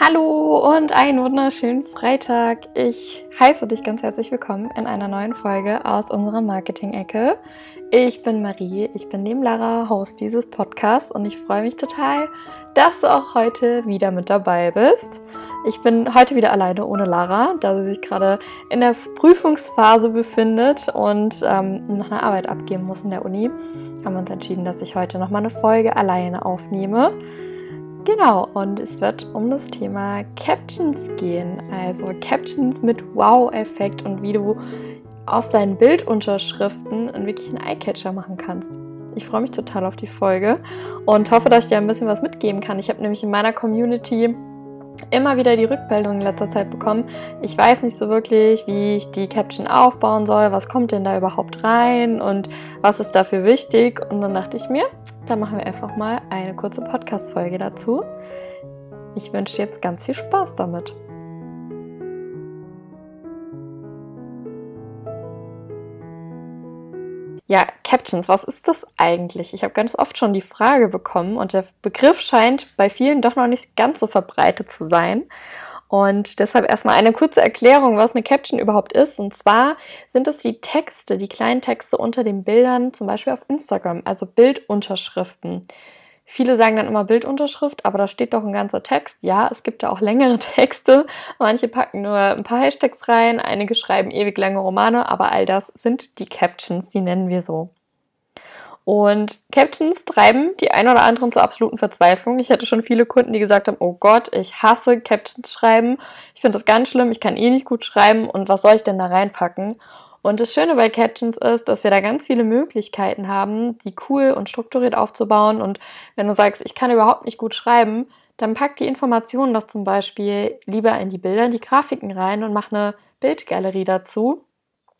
Hallo und einen wunderschönen Freitag. Ich heiße dich ganz herzlich willkommen in einer neuen Folge aus unserer Marketing-Ecke. Ich bin Marie, ich bin neben Lara Host dieses Podcasts und ich freue mich total, dass du auch heute wieder mit dabei bist. Ich bin heute wieder alleine ohne Lara, da sie sich gerade in der Prüfungsphase befindet und ähm, noch eine Arbeit abgeben muss in der Uni. Haben wir uns entschieden, dass ich heute noch mal eine Folge alleine aufnehme. Genau, und es wird um das Thema Captions gehen. Also Captions mit Wow-Effekt und wie du aus deinen Bildunterschriften einen wirklichen Eyecatcher machen kannst. Ich freue mich total auf die Folge und hoffe, dass ich dir ein bisschen was mitgeben kann. Ich habe nämlich in meiner Community immer wieder die Rückmeldung in letzter Zeit bekommen. Ich weiß nicht so wirklich, wie ich die Caption aufbauen soll, was kommt denn da überhaupt rein und was ist dafür wichtig. Und dann dachte ich mir, da machen wir einfach mal eine kurze Podcast-Folge dazu. Ich wünsche jetzt ganz viel Spaß damit. Ja, Captions, was ist das eigentlich? Ich habe ganz oft schon die Frage bekommen und der Begriff scheint bei vielen doch noch nicht ganz so verbreitet zu sein. Und deshalb erstmal eine kurze Erklärung, was eine Caption überhaupt ist. Und zwar sind es die Texte, die kleinen Texte unter den Bildern, zum Beispiel auf Instagram, also Bildunterschriften. Viele sagen dann immer Bildunterschrift, aber da steht doch ein ganzer Text. Ja, es gibt ja auch längere Texte. Manche packen nur ein paar Hashtags rein, einige schreiben ewig lange Romane, aber all das sind die Captions, die nennen wir so. Und Captions treiben die ein oder anderen zur absoluten Verzweiflung. Ich hatte schon viele Kunden, die gesagt haben, oh Gott, ich hasse Captions schreiben. Ich finde das ganz schlimm, ich kann eh nicht gut schreiben und was soll ich denn da reinpacken? Und das Schöne bei Captions ist, dass wir da ganz viele Möglichkeiten haben, die cool und strukturiert aufzubauen. Und wenn du sagst, ich kann überhaupt nicht gut schreiben, dann pack die Informationen doch zum Beispiel lieber in die Bilder, in die Grafiken rein und mach eine Bildgalerie dazu.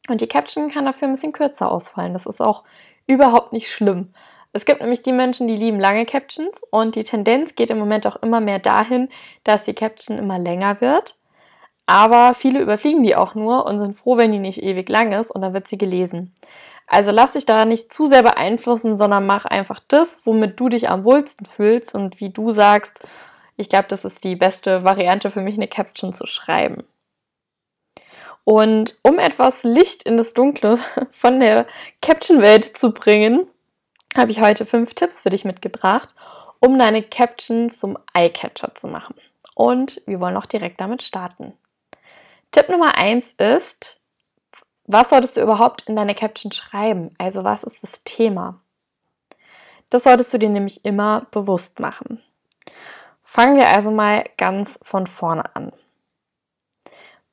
Und die Caption kann dafür ein bisschen kürzer ausfallen. Das ist auch überhaupt nicht schlimm. Es gibt nämlich die Menschen, die lieben lange Captions und die Tendenz geht im Moment auch immer mehr dahin, dass die Caption immer länger wird. Aber viele überfliegen die auch nur und sind froh, wenn die nicht ewig lang ist und dann wird sie gelesen. Also lass dich da nicht zu sehr beeinflussen, sondern mach einfach das, womit du dich am wohlsten fühlst und wie du sagst, ich glaube, das ist die beste Variante für mich, eine Caption zu schreiben. Und um etwas Licht in das Dunkle von der Caption-Welt zu bringen, habe ich heute fünf Tipps für dich mitgebracht, um deine Caption zum Eyecatcher zu machen. Und wir wollen auch direkt damit starten. Tipp Nummer eins ist, was solltest du überhaupt in deine Caption schreiben? Also was ist das Thema? Das solltest du dir nämlich immer bewusst machen. Fangen wir also mal ganz von vorne an.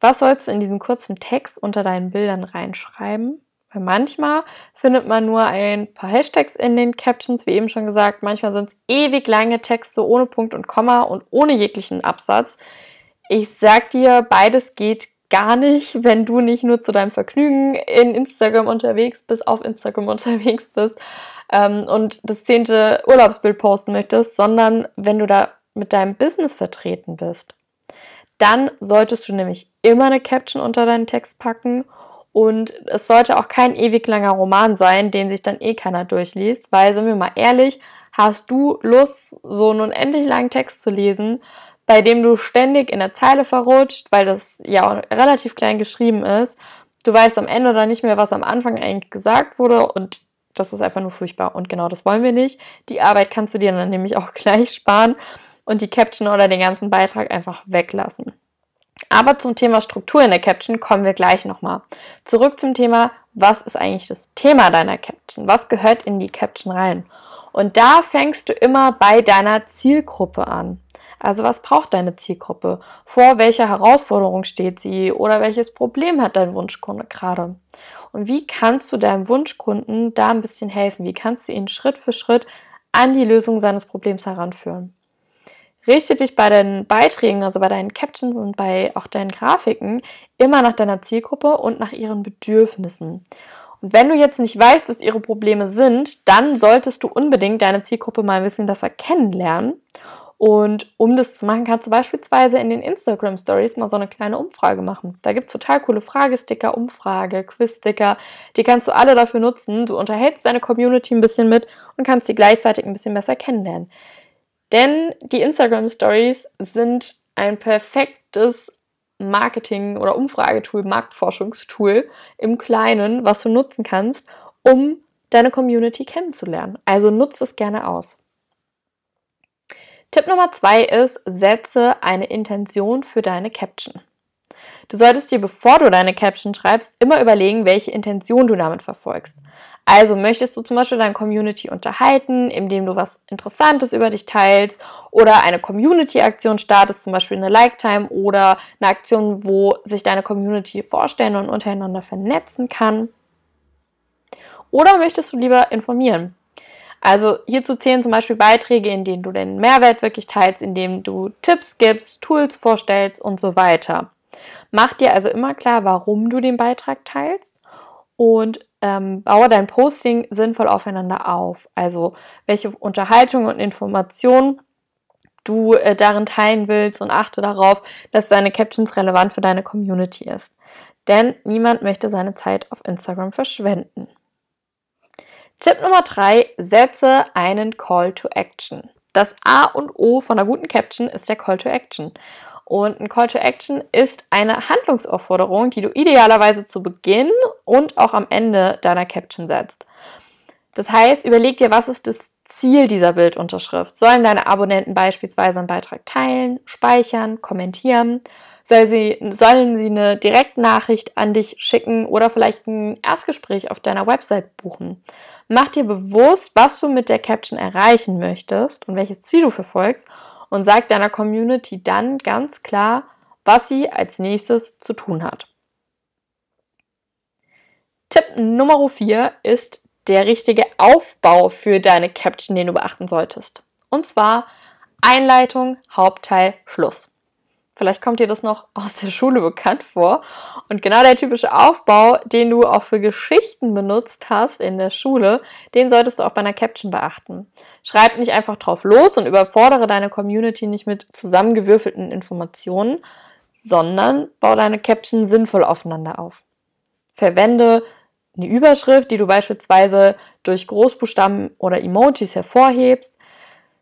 Was sollst du in diesen kurzen Text unter deinen Bildern reinschreiben? Weil manchmal findet man nur ein paar Hashtags in den Captions, wie eben schon gesagt. Manchmal sind es ewig lange Texte ohne Punkt und Komma und ohne jeglichen Absatz. Ich sag dir, beides geht gar nicht, wenn du nicht nur zu deinem Vergnügen in Instagram unterwegs bist, auf Instagram unterwegs bist ähm, und das zehnte Urlaubsbild posten möchtest, sondern wenn du da mit deinem Business vertreten bist. Dann solltest du nämlich immer eine Caption unter deinen Text packen und es sollte auch kein ewig langer Roman sein, den sich dann eh keiner durchliest, weil, sind wir mal ehrlich, hast du Lust, so einen unendlich langen Text zu lesen, bei dem du ständig in der Zeile verrutscht, weil das ja relativ klein geschrieben ist. Du weißt am Ende dann nicht mehr, was am Anfang eigentlich gesagt wurde und das ist einfach nur furchtbar. Und genau das wollen wir nicht. Die Arbeit kannst du dir dann nämlich auch gleich sparen und die Caption oder den ganzen Beitrag einfach weglassen. Aber zum Thema Struktur in der Caption kommen wir gleich nochmal. Zurück zum Thema, was ist eigentlich das Thema deiner Caption? Was gehört in die Caption rein? Und da fängst du immer bei deiner Zielgruppe an. Also was braucht deine Zielgruppe? Vor welcher Herausforderung steht sie? Oder welches Problem hat dein Wunschkunde gerade? Und wie kannst du deinem Wunschkunden da ein bisschen helfen? Wie kannst du ihn Schritt für Schritt an die Lösung seines Problems heranführen? Richte dich bei deinen Beiträgen, also bei deinen Captions und bei auch deinen Grafiken immer nach deiner Zielgruppe und nach ihren Bedürfnissen. Und wenn du jetzt nicht weißt, was ihre Probleme sind, dann solltest du unbedingt deine Zielgruppe mal ein bisschen besser kennenlernen und um das zu machen, kannst du beispielsweise in den Instagram Stories mal so eine kleine Umfrage machen. Da gibt es total coole Fragesticker, Umfrage, Quizsticker. Die kannst du alle dafür nutzen. Du unterhältst deine Community ein bisschen mit und kannst sie gleichzeitig ein bisschen besser kennenlernen. Denn die Instagram Stories sind ein perfektes Marketing- oder Umfragetool, Marktforschungstool im Kleinen, was du nutzen kannst, um deine Community kennenzulernen. Also nutzt es gerne aus. Tipp Nummer zwei ist, setze eine Intention für deine Caption. Du solltest dir, bevor du deine Caption schreibst, immer überlegen, welche Intention du damit verfolgst. Also möchtest du zum Beispiel deine Community unterhalten, indem du was Interessantes über dich teilst oder eine Community-Aktion startest, zum Beispiel eine Like-Time oder eine Aktion, wo sich deine Community vorstellen und untereinander vernetzen kann. Oder möchtest du lieber informieren? Also hierzu zählen zum Beispiel Beiträge, in denen du den Mehrwert wirklich teilst, indem du Tipps gibst, Tools vorstellst und so weiter. Mach dir also immer klar, warum du den Beitrag teilst und ähm, baue dein Posting sinnvoll aufeinander auf. Also welche Unterhaltung und Informationen du äh, darin teilen willst und achte darauf, dass deine Captions relevant für deine Community ist. Denn niemand möchte seine Zeit auf Instagram verschwenden. Tipp Nummer drei: Setze einen Call to Action. Das A und O von einer guten Caption ist der Call to Action. Und ein Call to Action ist eine Handlungsaufforderung, die du idealerweise zu Beginn und auch am Ende deiner Caption setzt. Das heißt, überleg dir, was ist das Ziel dieser Bildunterschrift? Sollen deine Abonnenten beispielsweise einen Beitrag teilen, speichern, kommentieren? Soll sie, sollen sie eine Direktnachricht an dich schicken oder vielleicht ein Erstgespräch auf deiner Website buchen? Mach dir bewusst, was du mit der Caption erreichen möchtest und welches Ziel du verfolgst und sag deiner Community dann ganz klar, was sie als nächstes zu tun hat. Tipp Nummer 4 ist der richtige Aufbau für deine Caption, den du beachten solltest. Und zwar Einleitung, Hauptteil, Schluss. Vielleicht kommt dir das noch aus der Schule bekannt vor. Und genau der typische Aufbau, den du auch für Geschichten benutzt hast in der Schule, den solltest du auch bei einer Caption beachten. Schreib nicht einfach drauf los und überfordere deine Community nicht mit zusammengewürfelten Informationen, sondern baue deine Caption sinnvoll aufeinander auf. Verwende eine Überschrift, die du beispielsweise durch Großbuchstaben oder Emojis hervorhebst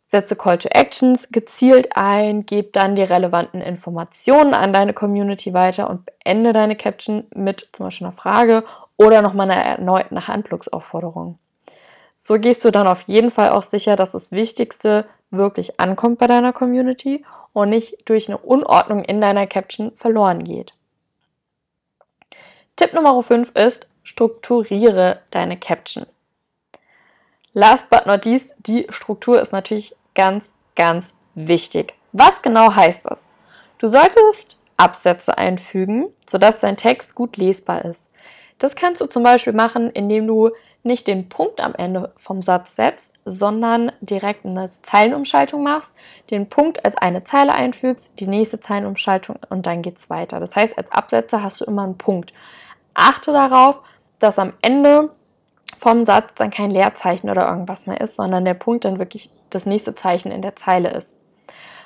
Setze Call to Actions gezielt ein, gib dann die relevanten Informationen an deine Community weiter und beende deine Caption mit zum Beispiel einer Frage oder nochmal einer erneuten Handlungsaufforderung. So gehst du dann auf jeden Fall auch sicher, dass das Wichtigste wirklich ankommt bei deiner Community und nicht durch eine Unordnung in deiner Caption verloren geht. Tipp Nummer 5 ist, strukturiere deine Caption. Last but not least, die Struktur ist natürlich ganz, ganz wichtig. Was genau heißt das? Du solltest Absätze einfügen, sodass dein Text gut lesbar ist. Das kannst du zum Beispiel machen, indem du nicht den Punkt am Ende vom Satz setzt, sondern direkt eine Zeilenumschaltung machst, den Punkt als eine Zeile einfügst, die nächste Zeilenumschaltung und dann geht es weiter. Das heißt, als Absätze hast du immer einen Punkt. Achte darauf, dass am Ende vom Satz dann kein Leerzeichen oder irgendwas mehr ist, sondern der Punkt dann wirklich das nächste Zeichen in der Zeile ist.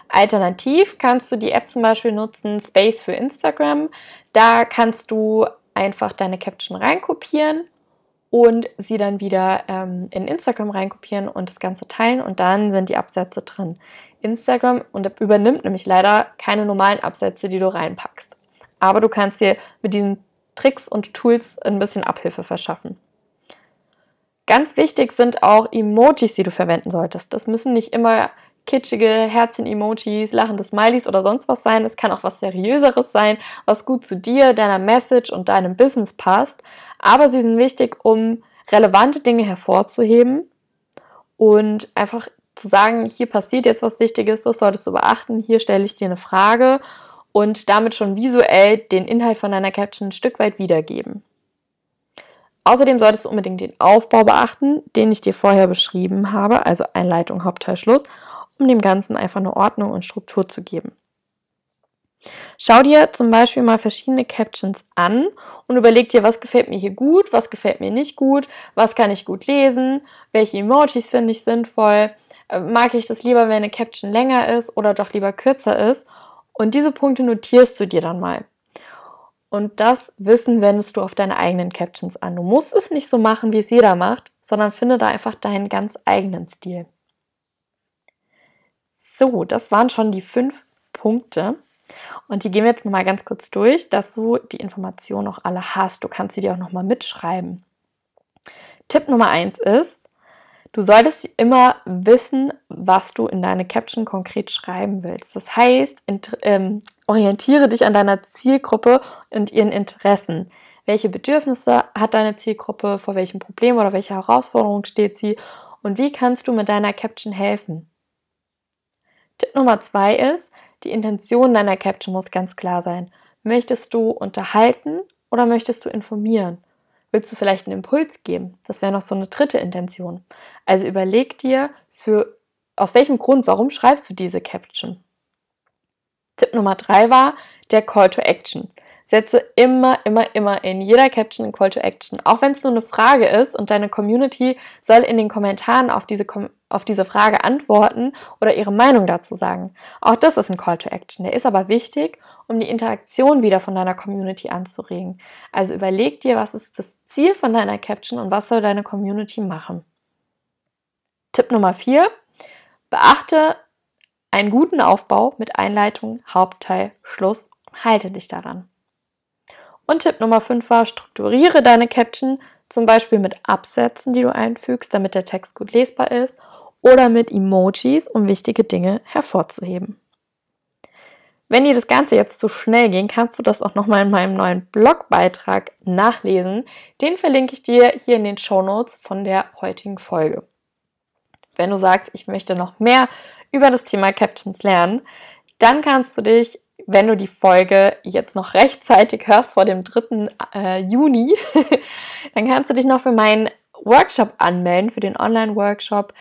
Alternativ kannst du die App zum Beispiel nutzen, Space für Instagram. Da kannst du einfach deine Caption reinkopieren und sie dann wieder ähm, in Instagram reinkopieren und das Ganze teilen und dann sind die Absätze drin. Instagram übernimmt nämlich leider keine normalen Absätze, die du reinpackst. Aber du kannst dir mit diesen Tricks und Tools ein bisschen Abhilfe verschaffen. Ganz wichtig sind auch Emojis, die du verwenden solltest. Das müssen nicht immer kitschige Herzchen-Emojis, lachende Smileys oder sonst was sein. Es kann auch was Seriöseres sein, was gut zu dir, deiner Message und deinem Business passt. Aber sie sind wichtig, um relevante Dinge hervorzuheben und einfach zu sagen, hier passiert jetzt was Wichtiges, das solltest du beachten, hier stelle ich dir eine Frage und damit schon visuell den Inhalt von deiner Caption ein Stück weit wiedergeben. Außerdem solltest du unbedingt den Aufbau beachten, den ich dir vorher beschrieben habe, also Einleitung, Hauptteil, Schluss, um dem Ganzen einfach eine Ordnung und Struktur zu geben. Schau dir zum Beispiel mal verschiedene Captions an und überleg dir, was gefällt mir hier gut, was gefällt mir nicht gut, was kann ich gut lesen, welche Emojis finde ich sinnvoll, äh, mag ich das lieber, wenn eine Caption länger ist oder doch lieber kürzer ist. Und diese Punkte notierst du dir dann mal. Und das Wissen wendest du auf deine eigenen Captions an. Du musst es nicht so machen, wie es jeder macht, sondern finde da einfach deinen ganz eigenen Stil. So, das waren schon die fünf Punkte. Und die gehen wir jetzt nochmal ganz kurz durch, dass du die Informationen auch alle hast. Du kannst sie dir auch nochmal mitschreiben. Tipp Nummer eins ist, du solltest immer wissen, was du in deine Caption konkret schreiben willst. Das heißt, ähm, orientiere dich an deiner Zielgruppe und ihren Interessen. Welche Bedürfnisse hat deine Zielgruppe, vor welchem Problem oder welcher Herausforderung steht sie und wie kannst du mit deiner Caption helfen? Tipp Nummer zwei ist, die Intention deiner Caption muss ganz klar sein. Möchtest du unterhalten oder möchtest du informieren? Willst du vielleicht einen Impuls geben? Das wäre noch so eine dritte Intention. Also überleg dir, für, aus welchem Grund, warum schreibst du diese Caption? Tipp Nummer drei war der Call to Action. Setze immer, immer, immer in jeder Caption ein Call to Action. Auch wenn es nur eine Frage ist und deine Community soll in den Kommentaren auf diese, auf diese Frage antworten oder ihre Meinung dazu sagen. Auch das ist ein Call to Action. Der ist aber wichtig, um die Interaktion wieder von deiner Community anzuregen. Also überleg dir, was ist das Ziel von deiner Caption und was soll deine Community machen. Tipp Nummer vier: Beachte einen guten Aufbau mit Einleitung, Hauptteil, Schluss und halte dich daran. Und Tipp Nummer 5 war, strukturiere deine Caption zum Beispiel mit Absätzen, die du einfügst, damit der Text gut lesbar ist, oder mit Emojis, um wichtige Dinge hervorzuheben. Wenn dir das Ganze jetzt zu schnell ging, kannst du das auch nochmal in meinem neuen Blogbeitrag nachlesen. Den verlinke ich dir hier in den Show Notes von der heutigen Folge. Wenn du sagst, ich möchte noch mehr über das Thema Captions lernen, dann kannst du dich wenn du die Folge jetzt noch rechtzeitig hörst vor dem 3. Äh, Juni, dann kannst du dich noch für meinen Workshop anmelden, für den Online-Workshop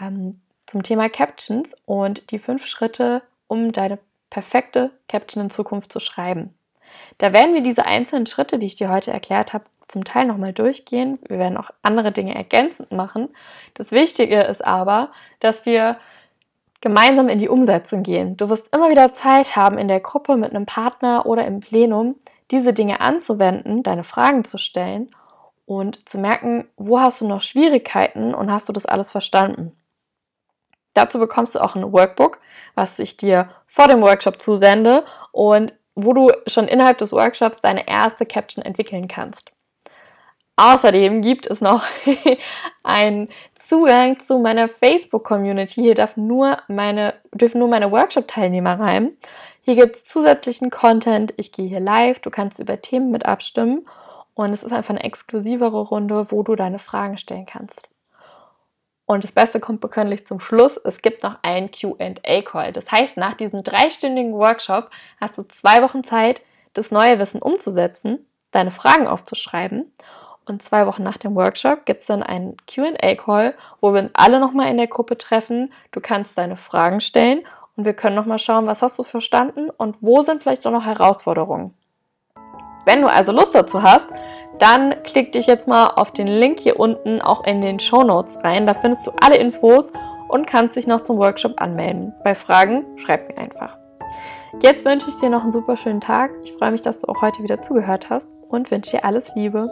ähm, zum Thema Captions und die fünf Schritte, um deine perfekte Caption in Zukunft zu schreiben. Da werden wir diese einzelnen Schritte, die ich dir heute erklärt habe, zum Teil nochmal durchgehen. Wir werden auch andere Dinge ergänzend machen. Das Wichtige ist aber, dass wir gemeinsam in die Umsetzung gehen. Du wirst immer wieder Zeit haben, in der Gruppe mit einem Partner oder im Plenum diese Dinge anzuwenden, deine Fragen zu stellen und zu merken, wo hast du noch Schwierigkeiten und hast du das alles verstanden. Dazu bekommst du auch ein Workbook, was ich dir vor dem Workshop zusende und wo du schon innerhalb des Workshops deine erste Caption entwickeln kannst. Außerdem gibt es noch ein Zugang zu meiner Facebook-Community. Hier darf nur meine, dürfen nur meine Workshop-Teilnehmer rein. Hier gibt es zusätzlichen Content. Ich gehe hier live. Du kannst über Themen mit abstimmen. Und es ist einfach eine exklusivere Runde, wo du deine Fragen stellen kannst. Und das Beste kommt bekanntlich zum Schluss. Es gibt noch einen QA-Call. Das heißt, nach diesem dreistündigen Workshop hast du zwei Wochen Zeit, das neue Wissen umzusetzen, deine Fragen aufzuschreiben und zwei Wochen nach dem Workshop gibt es dann einen QA-Call, wo wir uns alle nochmal in der Gruppe treffen. Du kannst deine Fragen stellen und wir können nochmal schauen, was hast du verstanden und wo sind vielleicht auch noch Herausforderungen. Wenn du also Lust dazu hast, dann klick dich jetzt mal auf den Link hier unten auch in den Show Notes rein. Da findest du alle Infos und kannst dich noch zum Workshop anmelden. Bei Fragen schreib mir einfach. Jetzt wünsche ich dir noch einen super schönen Tag. Ich freue mich, dass du auch heute wieder zugehört hast und wünsche dir alles Liebe.